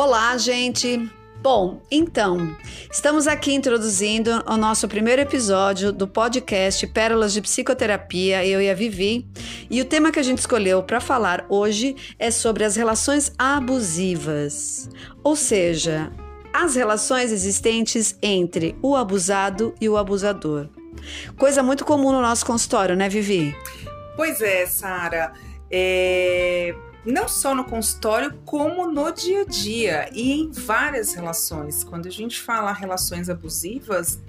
Olá, gente! Bom, então, estamos aqui introduzindo o nosso primeiro episódio do podcast Pérolas de Psicoterapia, eu e a Vivi. E o tema que a gente escolheu para falar hoje é sobre as relações abusivas, ou seja, as relações existentes entre o abusado e o abusador. Coisa muito comum no nosso consultório, né, Vivi? Pois é, Sara. É não só no consultório, como no dia a dia e em várias relações. Quando a gente fala relações abusivas,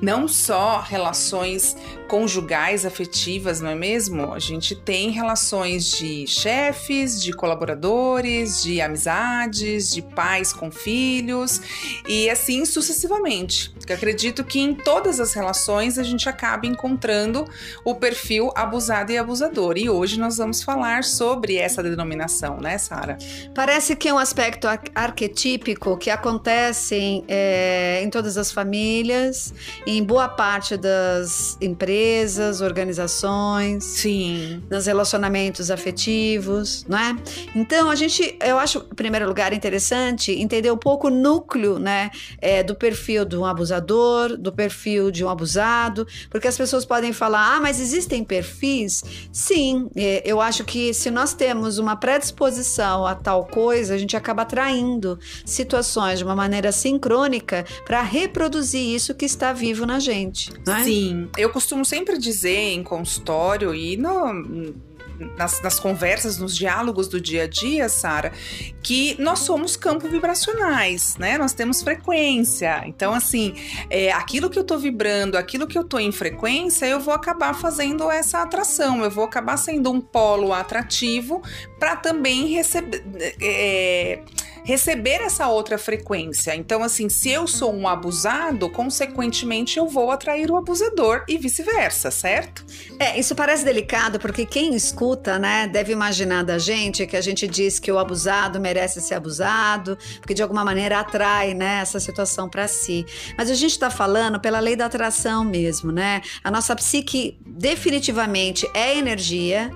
não só relações conjugais, afetivas, não é mesmo? A gente tem relações de chefes, de colaboradores, de amizades, de pais com filhos e assim sucessivamente. Eu acredito que em todas as relações a gente acaba encontrando o perfil abusado e abusador. E hoje nós vamos falar sobre essa denominação né, Sara? Parece que é um aspecto ar arquetípico que acontece em, é, em todas as famílias, em boa parte das empresas, organizações, sim, nos relacionamentos afetivos, não é? Então a gente, eu acho, em primeiro lugar, interessante entender um pouco o núcleo, né, é, do perfil de um abusador, do perfil de um abusado, porque as pessoas podem falar, ah, mas existem perfis? Sim, é, eu acho que se nós temos uma predisposição a tal coisa, a gente acaba atraindo situações de uma maneira sincrônica para reproduzir isso que está vivo na gente. É? Sim, eu costumo sempre dizer em consultório e no nas, nas, conversas, nos diálogos do dia a dia, Sara, que nós somos campo vibracionais, né? Nós temos frequência. Então, assim, é, aquilo que eu tô vibrando, aquilo que eu tô em frequência, eu vou acabar fazendo essa atração, eu vou acabar sendo um polo atrativo para também receber. É, receber essa outra frequência. Então, assim, se eu sou um abusado, consequentemente eu vou atrair o abusador e vice-versa, certo? É, isso parece delicado porque quem escuta, né, deve imaginar da gente que a gente diz que o abusado merece ser abusado, porque de alguma maneira atrai, né, essa situação para si. Mas a gente está falando pela lei da atração mesmo, né? A nossa psique definitivamente é energia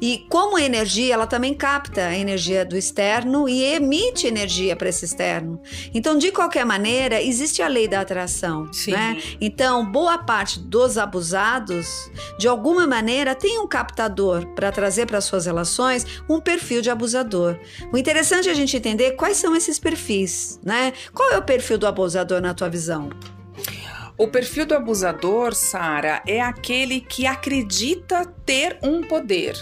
e como energia, ela também capta a energia do externo e emite energia para esse externo. Então, de qualquer maneira, existe a lei da atração. Sim. Né? Então, boa parte dos abusados, de alguma maneira, tem um captador para trazer para suas relações um perfil de abusador. O interessante é a gente entender quais são esses perfis, né? Qual é o perfil do abusador na tua visão? O perfil do abusador, Sara, é aquele que acredita ter um poder.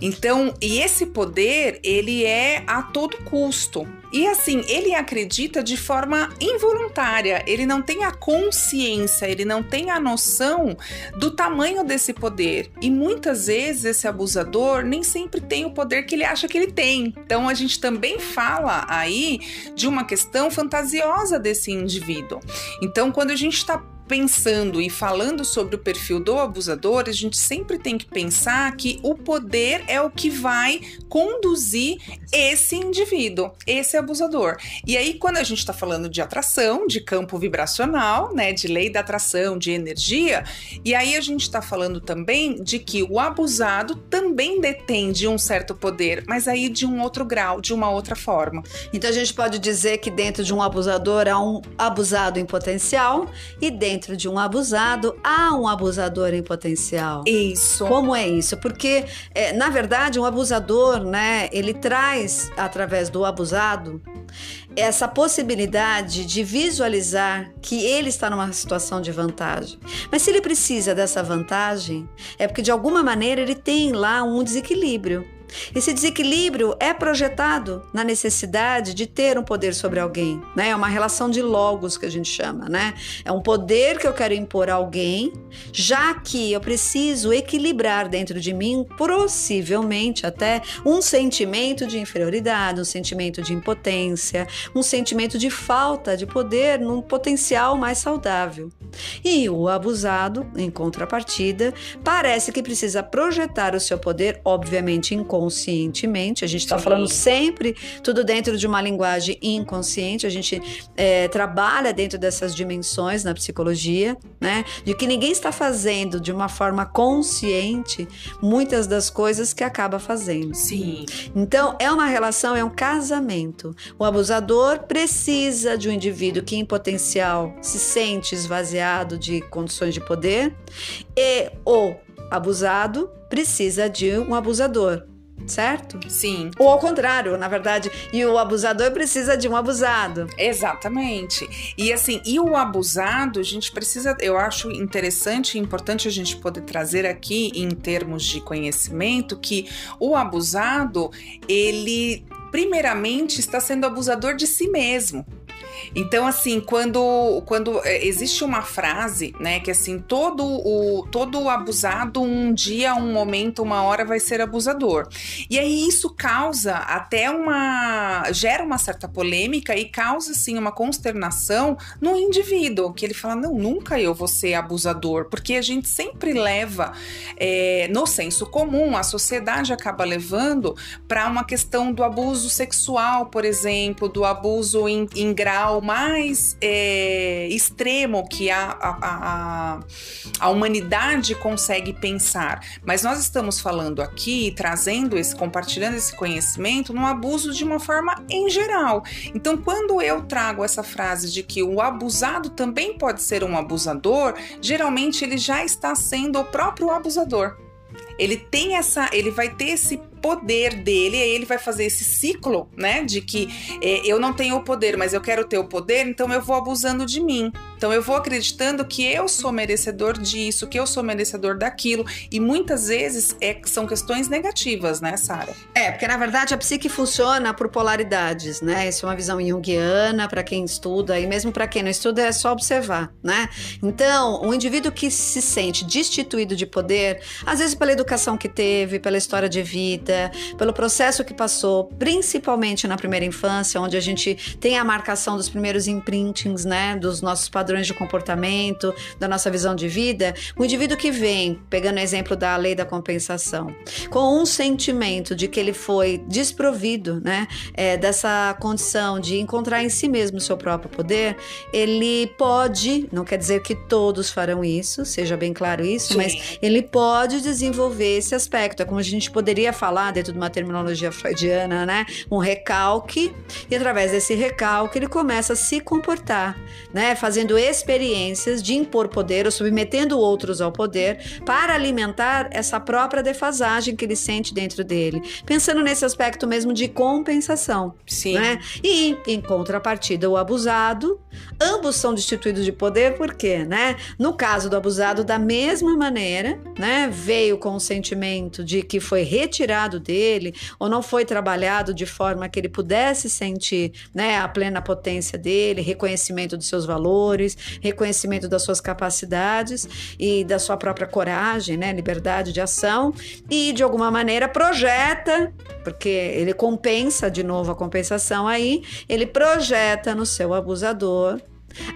Então, e esse poder, ele é a todo custo. E assim, ele acredita de forma involuntária, ele não tem a consciência, ele não tem a noção do tamanho desse poder. E muitas vezes esse abusador nem sempre tem o poder que ele acha que ele tem. Então a gente também fala aí de uma questão fantasiosa desse indivíduo. Então, quando a gente está pensando e falando sobre o perfil do abusador, a gente sempre tem que pensar que o poder é o que vai conduzir esse indivíduo, esse abusador. E aí, quando a gente está falando de atração, de campo vibracional, né, de lei da atração, de energia, e aí a gente está falando também de que o abusado também detém de um certo poder, mas aí de um outro grau, de uma outra forma. Então a gente pode dizer que dentro de um abusador há um abusado em potencial e dentro dentro de um abusado, há um abusador em potencial. Isso. Como é isso? Porque, é, na verdade, um abusador, né, ele traz, através do abusado, essa possibilidade de visualizar que ele está numa situação de vantagem. Mas se ele precisa dessa vantagem, é porque de alguma maneira ele tem lá um desequilíbrio. Esse desequilíbrio é projetado na necessidade de ter um poder sobre alguém, né? É uma relação de logos que a gente chama, né? É um poder que eu quero impor a alguém, já que eu preciso equilibrar dentro de mim, possivelmente até um sentimento de inferioridade, um sentimento de impotência, um sentimento de falta de poder num potencial mais saudável. E o abusado, em contrapartida, parece que precisa projetar o seu poder, obviamente, em inconscientemente. A gente está falando sempre tudo dentro de uma linguagem inconsciente. A gente é, trabalha dentro dessas dimensões na psicologia, né? De que ninguém está fazendo de uma forma consciente muitas das coisas que acaba fazendo. Sim. Então, é uma relação, é um casamento. O abusador precisa de um indivíduo que, em potencial, se sente esvaziado de condições de poder e o abusado precisa de um abusador certo? Sim. Ou ao contrário, na verdade, e o abusador precisa de um abusado. Exatamente. E assim, e o abusado, a gente precisa, eu acho interessante e importante a gente poder trazer aqui em termos de conhecimento que o abusado, ele primeiramente está sendo abusador de si mesmo. Então, assim, quando, quando é, existe uma frase, né, que assim, todo o, todo abusado, um dia, um momento, uma hora vai ser abusador. E aí isso causa até uma. gera uma certa polêmica e causa, assim, uma consternação no indivíduo, que ele fala: não, nunca eu vou ser abusador, porque a gente sempre leva é, no senso comum, a sociedade acaba levando para uma questão do abuso sexual, por exemplo, do abuso em, em grau grau mais é, extremo que a, a, a, a humanidade consegue pensar. Mas nós estamos falando aqui, trazendo esse, compartilhando esse conhecimento no abuso de uma forma em geral. Então, quando eu trago essa frase de que o abusado também pode ser um abusador, geralmente ele já está sendo o próprio abusador. Ele tem essa, ele vai ter esse poder dele, aí ele vai fazer esse ciclo, né? De que é, eu não tenho o poder, mas eu quero ter o poder, então eu vou abusando de mim. Então eu vou acreditando que eu sou merecedor disso, que eu sou merecedor daquilo. E muitas vezes é, são questões negativas, né, Sara? É, porque na verdade a psique funciona por polaridades, né? Isso é uma visão junguiana para quem estuda, e mesmo para quem não estuda é só observar, né? Então, o indivíduo que se sente destituído de poder, às vezes pela educação que teve, pela história de vida, pelo processo que passou, principalmente na primeira infância, onde a gente tem a marcação dos primeiros imprintings, né, dos nossos padrões de comportamento, da nossa visão de vida, o indivíduo que vem, pegando o exemplo da lei da compensação, com um sentimento de que ele foi desprovido, né, é, dessa condição de encontrar em si mesmo o seu próprio poder, ele pode, não quer dizer que todos farão isso, seja bem claro isso, Sim. mas ele pode desenvolver esse aspecto. É como a gente poderia falar dentro de uma terminologia freudiana, né? Um recalque, e através desse recalque ele começa a se comportar, né? Fazendo experiências de impor poder ou submetendo outros ao poder para alimentar essa própria defasagem que ele sente dentro dele. Pensando nesse aspecto mesmo de compensação. Sim. Né? E em contrapartida, o abusado, ambos são destituídos de poder, por quê? Né? No caso do abusado, da mesma maneira, né? Veio com o sentimento de que foi retirado dele ou não foi trabalhado de forma que ele pudesse sentir né, a plena potência dele, reconhecimento dos seus valores, reconhecimento das suas capacidades e da sua própria coragem, né, liberdade de ação e de alguma maneira projeta, porque ele compensa de novo a compensação aí, ele projeta no seu abusador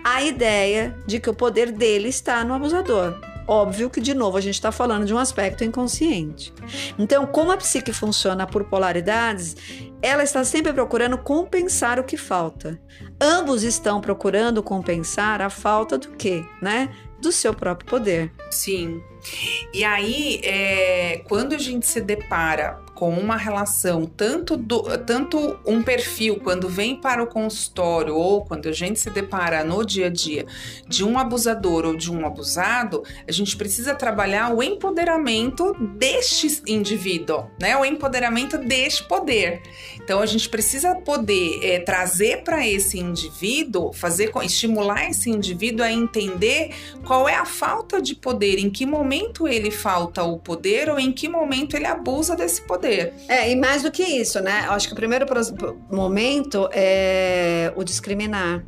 a ideia de que o poder dele está no abusador. Óbvio que, de novo, a gente está falando de um aspecto inconsciente. Então, como a psique funciona por polaridades, ela está sempre procurando compensar o que falta. Ambos estão procurando compensar a falta do quê, né? Do seu próprio poder. Sim. E aí, é, quando a gente se depara com uma relação, tanto, do, tanto um perfil, quando vem para o consultório ou quando a gente se depara no dia a dia de um abusador ou de um abusado, a gente precisa trabalhar o empoderamento deste indivíduo, né? O empoderamento deste poder. Então a gente precisa poder é, trazer para esse indivíduo, fazer estimular esse indivíduo a entender qual é a falta de poder, em que momento ele falta o poder ou em que momento ele abusa desse poder poder. É, e mais do que isso, né? Eu acho que o primeiro momento é o discriminar.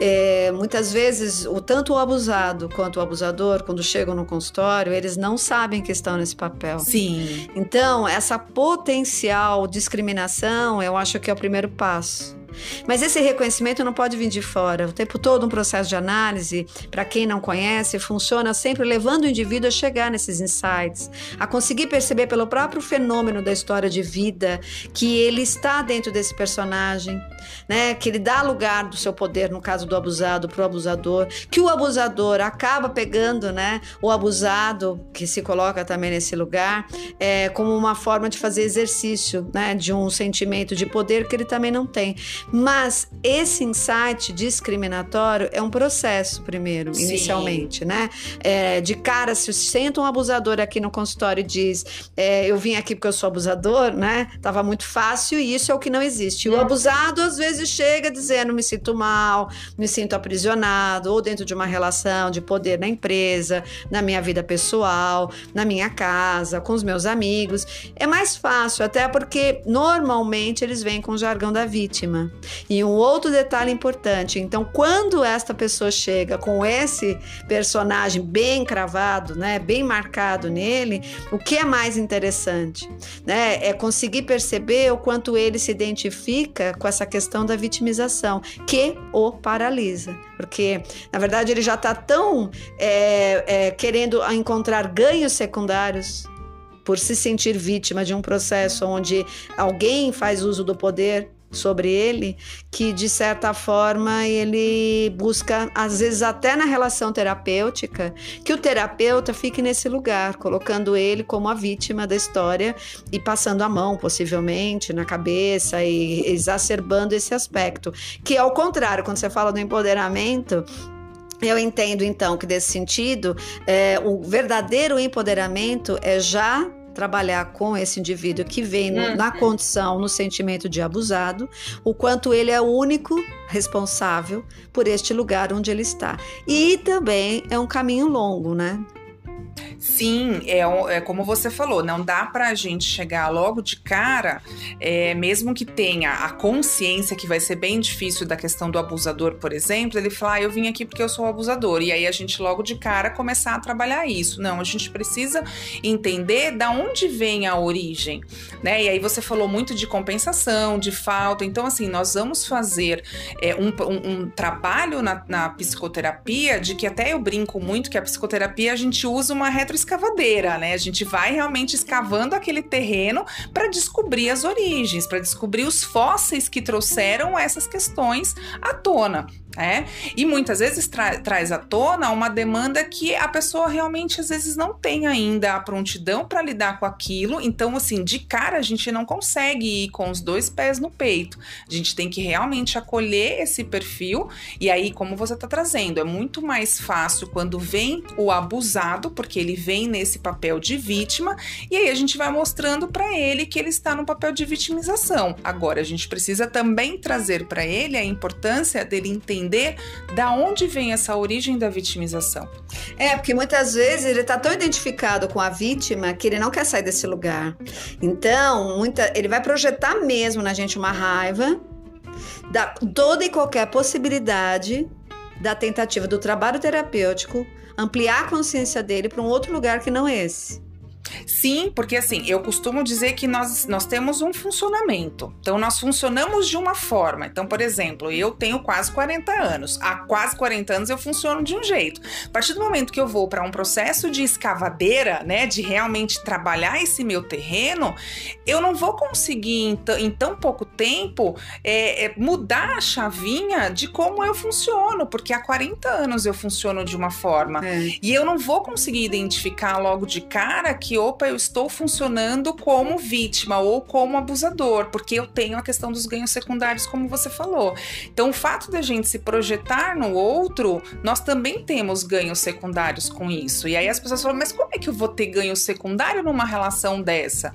É, muitas vezes, o tanto o abusado quanto o abusador, quando chegam no consultório, eles não sabem que estão nesse papel. Sim. Então, essa potencial discriminação, eu acho que é o primeiro passo. Mas esse reconhecimento não pode vir de fora. O tempo todo um processo de análise, para quem não conhece, funciona sempre levando o indivíduo a chegar nesses insights, a conseguir perceber pelo próprio fenômeno da história de vida que ele está dentro desse personagem, né? Que ele dá lugar do seu poder, no caso do abusado, para o abusador, que o abusador acaba pegando, né? O abusado que se coloca também nesse lugar, é, como uma forma de fazer exercício, né? De um sentimento de poder que ele também não tem. Mas esse insight discriminatório é um processo primeiro, Sim. inicialmente, né? É, de cara, se senta um abusador aqui no consultório e diz, é, eu vim aqui porque eu sou abusador, né? Tava muito fácil e isso é o que não existe. O uhum. abusado às vezes chega dizendo me sinto mal, me sinto aprisionado ou dentro de uma relação de poder na empresa, na minha vida pessoal, na minha casa, com os meus amigos. É mais fácil até porque normalmente eles vêm com o jargão da vítima. E um outro detalhe importante, então quando esta pessoa chega com esse personagem bem cravado, né, bem marcado nele, o que é mais interessante, né, é conseguir perceber o quanto ele se identifica com essa questão da vitimização, que o paralisa, porque na verdade ele já está tão é, é, querendo encontrar ganhos secundários por se sentir vítima de um processo onde alguém faz uso do poder sobre ele, que de certa forma ele busca, às vezes até na relação terapêutica, que o terapeuta fique nesse lugar, colocando ele como a vítima da história e passando a mão, possivelmente, na cabeça e exacerbando esse aspecto. Que ao contrário, quando você fala do empoderamento, eu entendo então que desse sentido, é, o verdadeiro empoderamento é já trabalhar com esse indivíduo que vem no, na uhum. condição, no sentimento de abusado, o quanto ele é o único responsável por este lugar onde ele está. E também é um caminho longo, né? Sim, é, é como você falou, não dá para a gente chegar logo de cara, é, mesmo que tenha a consciência que vai ser bem difícil da questão do abusador, por exemplo, ele falar, ah, eu vim aqui porque eu sou abusador, e aí a gente logo de cara começar a trabalhar isso. Não, a gente precisa entender da onde vem a origem, né? E aí você falou muito de compensação, de falta, então assim, nós vamos fazer é, um, um, um, trabalho na, na psicoterapia de que até eu brinco muito que a psicoterapia a gente usa uma retroescavadeira, né? A gente vai realmente escavando aquele terreno para descobrir as origens, para descobrir os fósseis que trouxeram essas questões à tona. É? E muitas vezes tra traz à tona uma demanda que a pessoa realmente às vezes não tem ainda a prontidão para lidar com aquilo. Então, assim, de cara a gente não consegue ir com os dois pés no peito. A gente tem que realmente acolher esse perfil. E aí, como você está trazendo, é muito mais fácil quando vem o abusado, porque ele vem nesse papel de vítima, e aí a gente vai mostrando para ele que ele está no papel de vitimização. Agora, a gente precisa também trazer para ele a importância dele entender entender da onde vem essa origem da vitimização. É, porque muitas vezes ele está tão identificado com a vítima que ele não quer sair desse lugar. Então, muita, ele vai projetar mesmo na gente uma raiva da toda e qualquer possibilidade da tentativa do trabalho terapêutico ampliar a consciência dele para um outro lugar que não esse. Sim, porque assim, eu costumo dizer que nós, nós temos um funcionamento. Então, nós funcionamos de uma forma. Então, por exemplo, eu tenho quase 40 anos. Há quase 40 anos eu funciono de um jeito. A partir do momento que eu vou para um processo de escavadeira, né, de realmente trabalhar esse meu terreno, eu não vou conseguir em, tão pouco tempo é, é, mudar a chavinha de como eu funciono, porque há 40 anos eu funciono de uma forma. É. E eu não vou conseguir identificar logo de cara que opa, eu estou funcionando como vítima ou como abusador, porque eu tenho a questão dos ganhos secundários, como você falou. Então, o fato da gente se projetar no outro, nós também temos ganhos secundários com isso. E aí as pessoas falam, mas como é que eu vou ter ganho secundário numa relação dessa?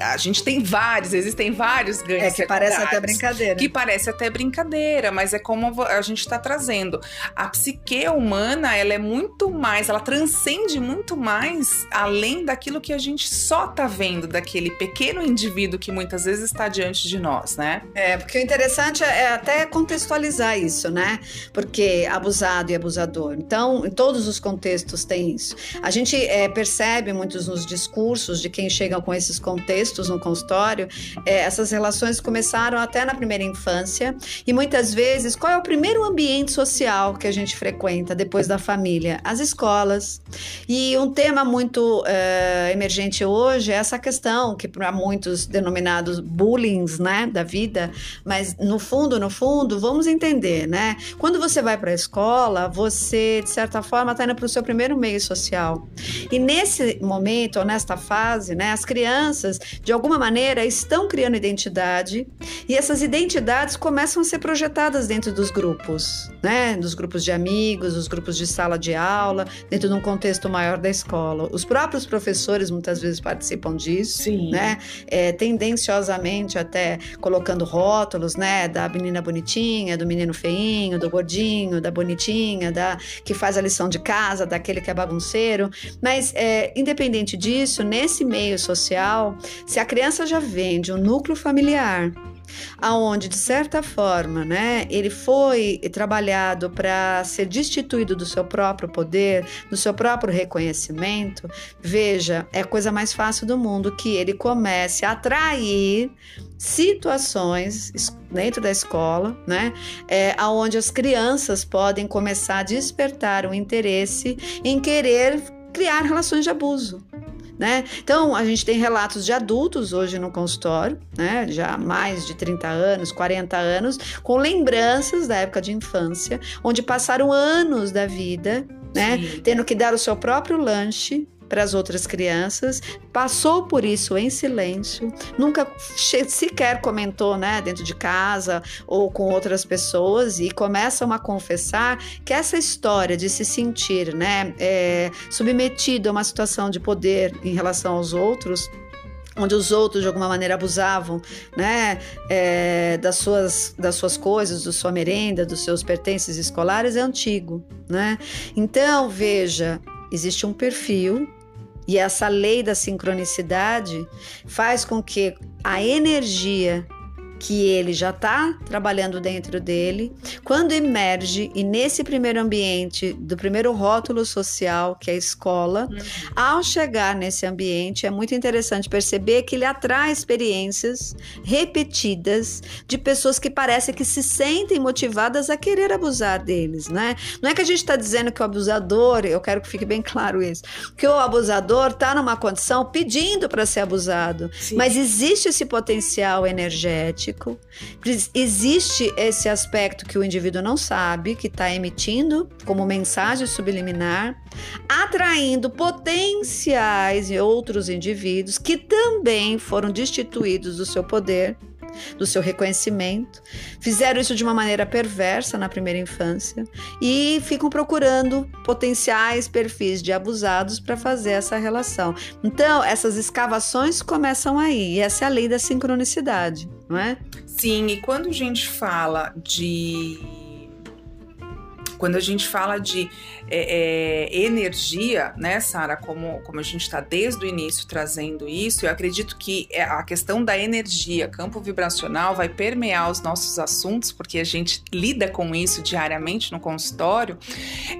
A gente tem vários, existem vários ganhos. É que parece até brincadeira. Que parece até brincadeira, mas é como a gente está trazendo. A psique humana, ela é muito mais, ela transcende muito mais além daquilo que a gente só tá vendo, daquele pequeno indivíduo que muitas vezes está diante de nós, né? É, porque o interessante é até contextualizar isso, né? Porque abusado e abusador. Então, em todos os contextos tem isso. A gente é, percebe muitos nos discursos de quem chega com esses contextos contextos no consultório, é, essas relações começaram até na primeira infância e muitas vezes qual é o primeiro ambiente social que a gente frequenta depois da família? As escolas. E um tema muito é, emergente hoje é essa questão que para muitos denominados bullying, né, da vida, mas no fundo, no fundo, vamos entender, né? Quando você vai para a escola, você de certa forma está indo para o seu primeiro meio social. E nesse momento, ou nesta fase, né, as crianças, de alguma maneira, estão criando identidade e essas identidades começam a ser projetadas dentro dos grupos, né? Dos grupos de amigos, dos grupos de sala de aula, dentro de um contexto maior da escola. Os próprios professores muitas vezes participam disso, Sim. né? É, tendenciosamente até colocando rótulos, né? Da menina bonitinha, do menino feinho, do gordinho, da bonitinha, da que faz a lição de casa, daquele que é bagunceiro. Mas, é, independente disso, nesse meio social, se a criança já vem de um núcleo familiar aonde de certa forma, né, ele foi trabalhado para ser destituído do seu próprio poder, do seu próprio reconhecimento, veja, é a coisa mais fácil do mundo que ele comece a atrair situações dentro da escola, né, é, aonde as crianças podem começar a despertar o interesse em querer criar relações de abuso. Né? Então, a gente tem relatos de adultos hoje no consultório, né? já mais de 30 anos, 40 anos, com lembranças da época de infância, onde passaram anos da vida né? Tendo que dar o seu próprio lanche para as outras crianças, passou por isso em silêncio, nunca sequer comentou, né, dentro de casa ou com outras pessoas e começam a confessar que essa história de se sentir, né, é, submetido a uma situação de poder em relação aos outros onde os outros de alguma maneira abusavam, né, é, das suas das suas coisas, da sua merenda, dos seus pertences escolares é antigo, né? Então veja, existe um perfil e essa lei da sincronicidade faz com que a energia que ele já está trabalhando dentro dele, quando emerge e nesse primeiro ambiente, do primeiro rótulo social, que é a escola, uhum. ao chegar nesse ambiente, é muito interessante perceber que ele atrai experiências repetidas de pessoas que parecem que se sentem motivadas a querer abusar deles, né? Não é que a gente está dizendo que o abusador, eu quero que fique bem claro isso, que o abusador está numa condição pedindo para ser abusado, Sim. mas existe esse potencial energético Existe esse aspecto que o indivíduo não sabe, que está emitindo como mensagem subliminar, atraindo potenciais e outros indivíduos que também foram destituídos do seu poder do seu reconhecimento, fizeram isso de uma maneira perversa na primeira infância e ficam procurando potenciais perfis de abusados para fazer essa relação. Então, essas escavações começam aí, e essa é a lei da sincronicidade, não é? Sim, e quando a gente fala de quando a gente fala de é, é, energia, né, Sara, como, como a gente está desde o início trazendo isso, eu acredito que é, a questão da energia, campo vibracional, vai permear os nossos assuntos, porque a gente lida com isso diariamente no consultório,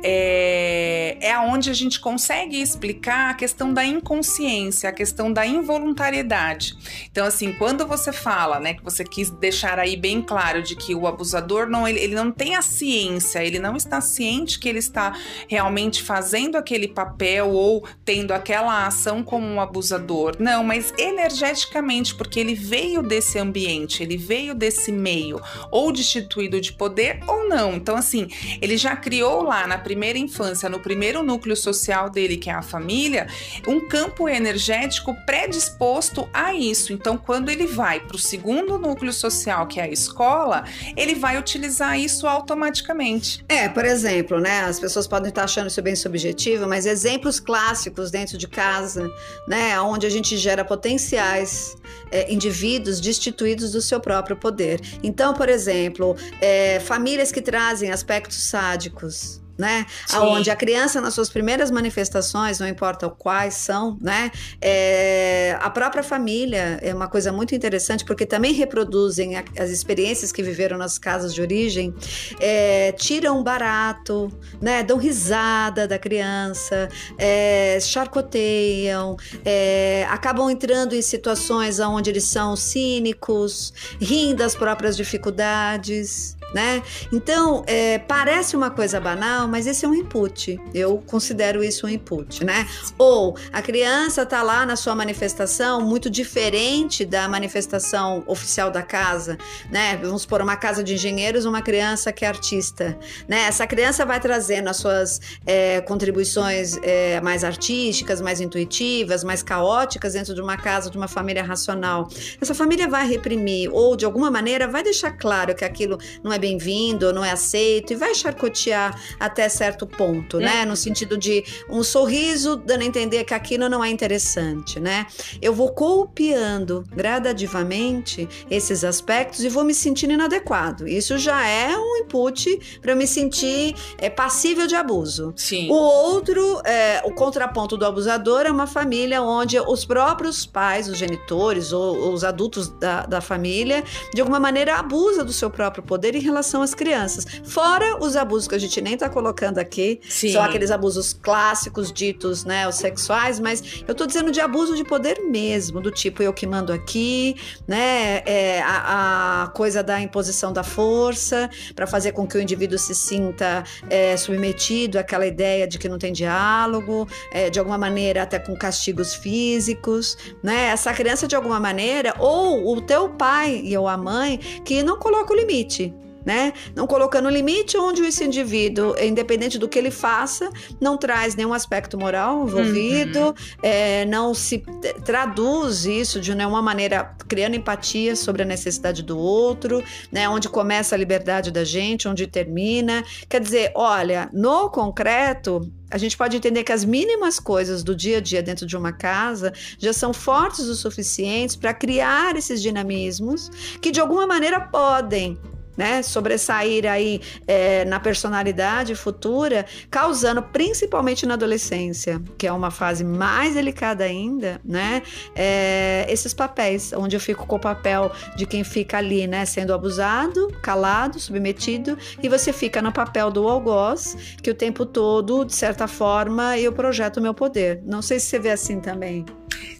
é, é onde a gente consegue explicar a questão da inconsciência, a questão da involuntariedade. Então, assim, quando você fala, né, que você quis deixar aí bem claro de que o abusador não, ele, ele não tem a ciência, ele não está ciente que ele está realmente fazendo aquele papel ou tendo aquela ação como um abusador. Não, mas energeticamente, porque ele veio desse ambiente, ele veio desse meio, ou destituído de poder ou não. Então, assim, ele já criou lá na primeira infância, no primeiro núcleo social dele, que é a família, um campo energético predisposto a isso. Então, quando ele vai para o segundo núcleo social, que é a escola, ele vai utilizar isso automaticamente. É, por exemplo, né? As pessoas podem estar achando isso bem subjetivo, mas exemplos clássicos dentro de casa, né? Onde a gente gera potenciais é, indivíduos destituídos do seu próprio poder. Então, por exemplo, é, famílias que trazem aspectos sádicos né? Sim. Onde a criança, nas suas primeiras manifestações, não importa quais são, né? É, a própria família é uma coisa muito interessante, porque também reproduzem as experiências que viveram nas casas de origem, é, tiram barato, né? Dão risada da criança, é, charcoteiam, é, acabam entrando em situações onde eles são cínicos, riem das próprias dificuldades né? Então, é, parece uma coisa banal, mas esse é um input. Eu considero isso um input, né? Ou a criança está lá na sua manifestação muito diferente da manifestação oficial da casa, né? Vamos supor, uma casa de engenheiros, uma criança que é artista, né? Essa criança vai trazendo as suas é, contribuições é, mais artísticas, mais intuitivas, mais caóticas dentro de uma casa, de uma família racional. Essa família vai reprimir ou, de alguma maneira, vai deixar claro que aquilo não é bem-vindo, não é aceito, e vai charcotear até certo ponto, né? É. No sentido de um sorriso dando a entender que aquilo não é interessante, né? Eu vou copiando gradativamente esses aspectos e vou me sentindo inadequado. Isso já é um input para eu me sentir é, passível de abuso. Sim. O outro, é, o contraponto do abusador é uma família onde os próprios pais, os genitores ou os adultos da, da família, de alguma maneira abusa do seu próprio poder em relação às crianças. Fora os abusos que a gente nem tá colocando aqui, Sim. são aqueles abusos clássicos ditos, né, os sexuais, mas eu tô dizendo de abuso de poder mesmo, do tipo eu que mando aqui, né, é, a, a, coisa da imposição da força para fazer com que o indivíduo se sinta é, submetido àquela ideia de que não tem diálogo, é, de alguma maneira até com castigos físicos, né? Essa criança de alguma maneira ou o teu pai e ou a mãe que não coloca o limite, né? Não colocando limite onde esse indivíduo, independente do que ele faça, não traz nenhum aspecto moral envolvido, uhum. é, não se traduz isso de nenhuma maneira criando empatia sobre a necessidade do outro, né? Onde começa a liberdade da gente, onde termina. Quer dizer, olha, no concreto, a gente pode entender que as mínimas coisas do dia a dia dentro de uma casa já são fortes o suficientes para criar esses dinamismos que de alguma maneira podem né, sobressair aí é, na personalidade futura, causando principalmente na adolescência, que é uma fase mais delicada ainda, né, é, esses papéis, onde eu fico com o papel de quem fica ali, né, sendo abusado, calado, submetido, e você fica no papel do algoz, que o tempo todo, de certa forma, eu projeto o meu poder. Não sei se você vê assim também.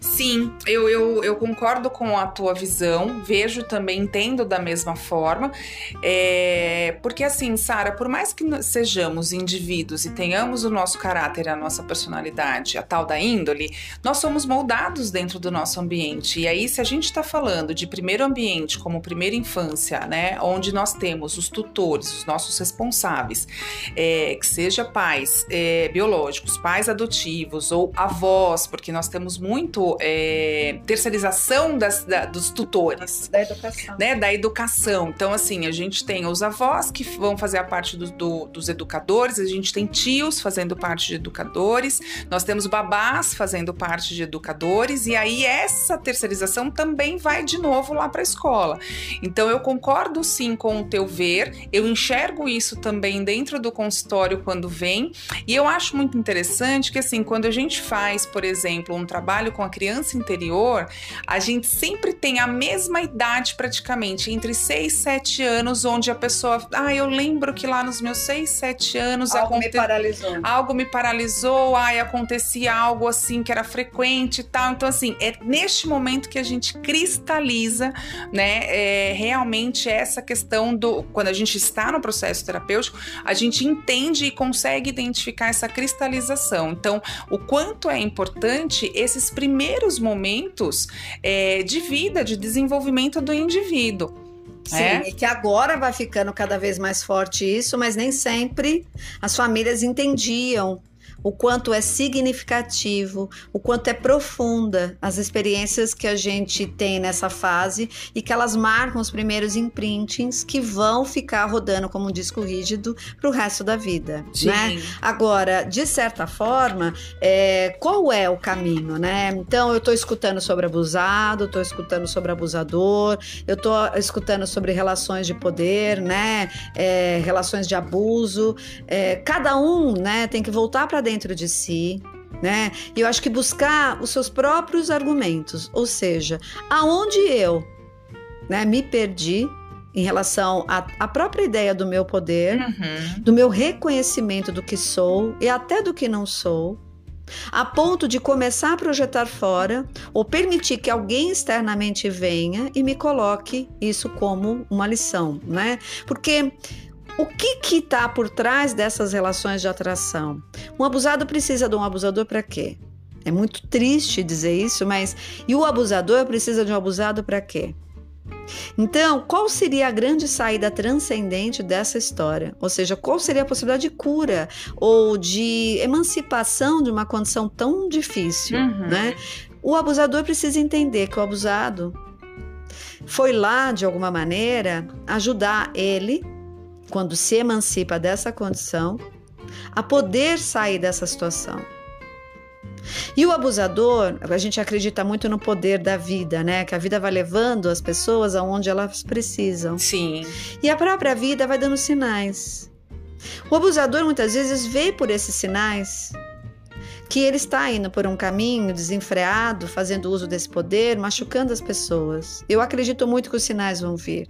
Sim, eu, eu, eu, concordo com a tua visão, vejo também, entendo da mesma forma. É, porque assim, Sara, por mais que sejamos indivíduos e tenhamos o nosso caráter, a nossa personalidade, a tal da índole, nós somos moldados dentro do nosso ambiente. E aí, se a gente está falando de primeiro ambiente como primeira infância, né, onde nós temos os tutores, os nossos responsáveis, é, que seja pais é, biológicos, pais adotivos ou avós, porque nós temos muito é, terceirização das, da, dos tutores. Da educação. Né, da educação. Então, assim, a gente tem os avós que vão fazer a parte do, do, dos educadores, a gente tem tios fazendo parte de educadores, nós temos babás fazendo parte de educadores, e aí essa terceirização também vai de novo lá para a escola. Então, eu concordo sim com o teu ver, eu enxergo isso também dentro do consultório quando vem, e eu acho muito interessante que, assim, quando a gente faz, por exemplo, um trabalho com a criança interior, a gente sempre tem a mesma idade praticamente, entre 6 e 7 anos, onde a pessoa, ah, eu lembro que lá nos meus 6, 7 anos algo aconte... me paralisou. Algo me paralisou, ai, acontecia algo assim que era frequente e tal. Então, assim, é neste momento que a gente cristaliza, né, é, realmente essa questão do. Quando a gente está no processo terapêutico, a gente entende e consegue identificar essa cristalização. Então, o quanto é importante esses primeiros momentos é, de vida, de desenvolvimento do indivíduo. Sim, é? e que agora vai ficando cada vez mais forte isso, mas nem sempre as famílias entendiam o quanto é significativo, o quanto é profunda as experiências que a gente tem nessa fase e que elas marcam os primeiros imprintings que vão ficar rodando como um disco rígido para o resto da vida, Sim. né? Agora, de certa forma, é, qual é o caminho, né? Então, eu estou escutando sobre abusado, estou escutando sobre abusador, eu estou escutando sobre relações de poder, né? É, relações de abuso. É, cada um, né, tem que voltar para dentro de si, né? E eu acho que buscar os seus próprios argumentos, ou seja, aonde eu, né, me perdi em relação à, à própria ideia do meu poder, uhum. do meu reconhecimento do que sou e até do que não sou, a ponto de começar a projetar fora ou permitir que alguém externamente venha e me coloque isso como uma lição, né? Porque o que que está por trás dessas relações de atração? Um abusado precisa de um abusador para quê? É muito triste dizer isso, mas e o abusador precisa de um abusado para quê? Então, qual seria a grande saída transcendente dessa história? Ou seja, qual seria a possibilidade de cura ou de emancipação de uma condição tão difícil, uhum. né? O abusador precisa entender que o abusado foi lá de alguma maneira ajudar ele quando se emancipa dessa condição a poder sair dessa situação. E o abusador, a gente acredita muito no poder da vida, né? Que a vida vai levando as pessoas aonde elas precisam. Sim. E a própria vida vai dando sinais. O abusador muitas vezes vê por esses sinais que ele está indo por um caminho desenfreado, fazendo uso desse poder, machucando as pessoas. Eu acredito muito que os sinais vão vir.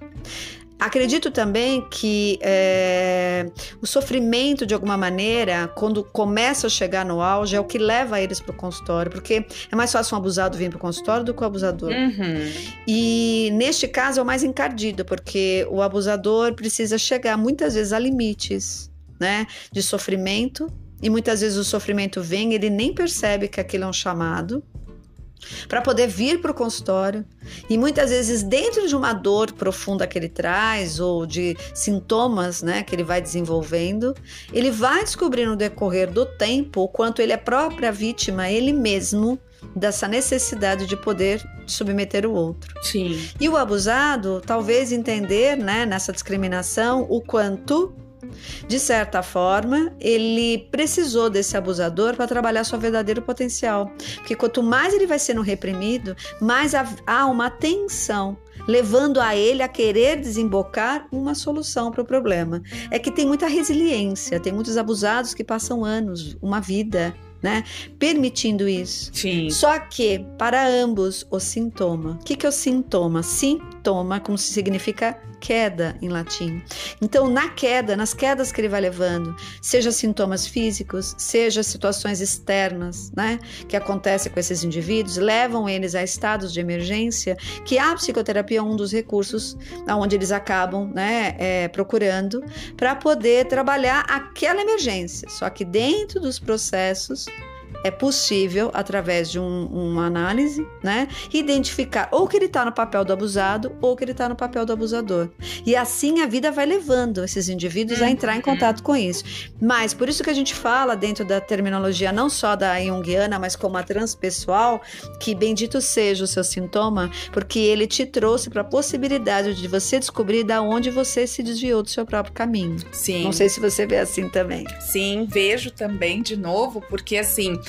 Acredito também que é, o sofrimento, de alguma maneira, quando começa a chegar no auge, é o que leva eles para o consultório, porque é mais fácil um abusado vir para o consultório do que o abusador. Uhum. E neste caso é o mais encardido, porque o abusador precisa chegar muitas vezes a limites né, de sofrimento, e muitas vezes o sofrimento vem, ele nem percebe que aquilo é um chamado para poder vir para o consultório. E muitas vezes, dentro de uma dor profunda que ele traz, ou de sintomas né, que ele vai desenvolvendo, ele vai descobrir no decorrer do tempo o quanto ele é própria vítima, ele mesmo, dessa necessidade de poder submeter o outro. Sim. E o abusado, talvez entender né, nessa discriminação o quanto de certa forma, ele precisou desse abusador para trabalhar seu verdadeiro potencial. Porque quanto mais ele vai sendo reprimido, mais há uma tensão levando a ele a querer desembocar uma solução para o problema. É que tem muita resiliência, tem muitos abusados que passam anos, uma vida, né? Permitindo isso. Sim. Só que, para ambos, o sintoma. O que, que é o sintoma? Sintoma, como significa queda em latim. Então, na queda, nas quedas que ele vai levando, seja sintomas físicos, seja situações externas, né, que acontecem com esses indivíduos, levam eles a estados de emergência, que a psicoterapia é um dos recursos aonde eles acabam, né, é, procurando para poder trabalhar aquela emergência. Só que dentro dos processos é possível, através de um, uma análise, né, identificar ou que ele está no papel do abusado ou que ele está no papel do abusador. E assim a vida vai levando esses indivíduos a entrar em uhum. contato com isso. Mas por isso que a gente fala dentro da terminologia não só da Jungiana, mas como a transpessoal, que bendito seja o seu sintoma, porque ele te trouxe para a possibilidade de você descobrir da onde você se desviou do seu próprio caminho. Sim. Não sei se você vê assim também. Sim, vejo também de novo, porque assim,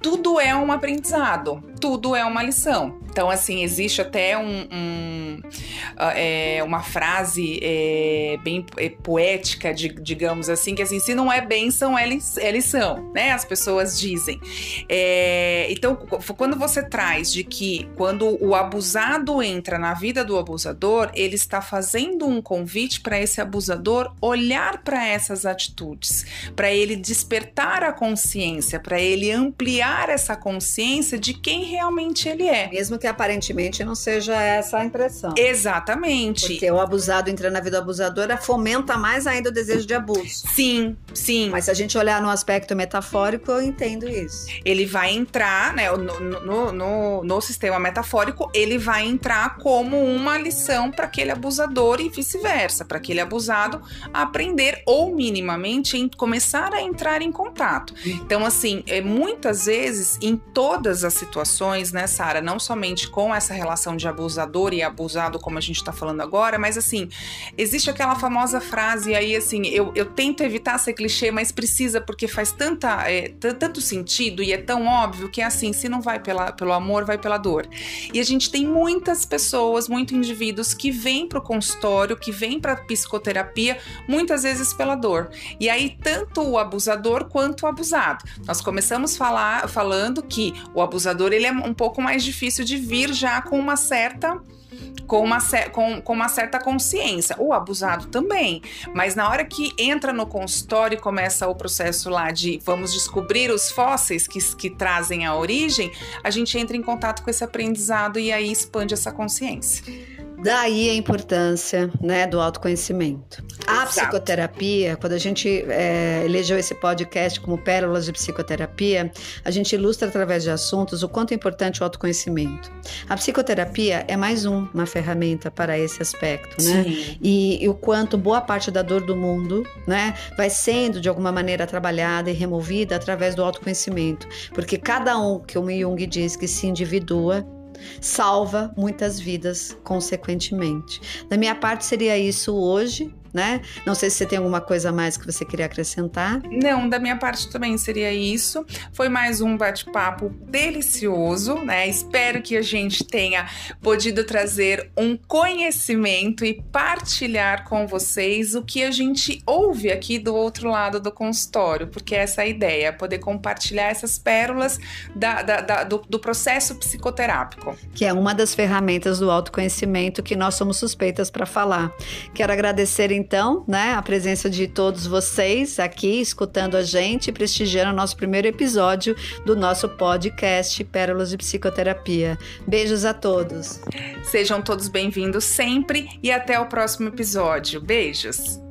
tudo é um aprendizado, tudo é uma lição. Então, assim, existe até um, um uh, é, uma frase é, bem é, poética, de, digamos assim, que assim, se não é bênção, é, é lição, né? As pessoas dizem. É, então, quando você traz de que quando o abusado entra na vida do abusador, ele está fazendo um convite para esse abusador olhar para essas atitudes, para ele despertar a consciência, para ele ampliar essa consciência de quem realmente ele é. Mesmo que aparentemente não seja essa a impressão. Exatamente. Porque o abusado entrando na vida abusadora fomenta mais ainda o desejo de abuso. Sim, sim. Mas se a gente olhar no aspecto metafórico, eu entendo isso. Ele vai entrar, né, no, no, no, no sistema metafórico, ele vai entrar como uma lição para aquele abusador e vice-versa, para aquele abusado aprender ou minimamente começar a entrar em contato. Então, assim, é, muitas vezes, em todas as situações, né, Sara, não somente com essa relação de abusador e abusado, como a gente está falando agora, mas assim, existe aquela famosa frase aí, assim, eu, eu tento evitar ser clichê, mas precisa porque faz tanta, é, tanto sentido e é tão óbvio que é assim, se não vai pela, pelo amor, vai pela dor. E a gente tem muitas pessoas, muitos indivíduos que vêm para o consultório, que vêm para psicoterapia, muitas vezes pela dor. E aí, tanto o abusador quanto o abusado. Nós começamos falar, falando que o abusador ele é um pouco mais difícil de vir já com uma certa com uma, com, com uma certa consciência. O abusado também. Mas na hora que entra no consultório e começa o processo lá de vamos descobrir os fósseis que, que trazem a origem, a gente entra em contato com esse aprendizado e aí expande essa consciência. Daí a importância né, do autoconhecimento. A Exato. psicoterapia, quando a gente é, elegeu esse podcast como Pérolas de Psicoterapia, a gente ilustra através de assuntos o quanto é importante o autoconhecimento. A psicoterapia é mais um, uma ferramenta para esse aspecto, né? E, e, o quanto boa parte da dor do mundo né, vai sendo de alguma maneira trabalhada e removida através do autoconhecimento. Porque cada um que o Jung diz que se individua, salva muitas vidas consequentemente. Da minha parte seria isso hoje, né? Não sei se você tem alguma coisa a mais que você queria acrescentar. Não, da minha parte também seria isso. Foi mais um bate-papo delicioso, né? Espero que a gente tenha podido trazer um conhecimento e partilhar com vocês o que a gente ouve aqui do outro lado do consultório, porque essa é a ideia, poder compartilhar essas pérolas da, da, da, do, do processo psicoterápico. Que é uma das ferramentas do autoconhecimento que nós somos suspeitas para falar. Quero agradecer então, né, a presença de todos vocês aqui escutando a gente, prestigiando o nosso primeiro episódio do nosso podcast Pérolas de Psicoterapia. Beijos a todos. Sejam todos bem-vindos sempre e até o próximo episódio. Beijos.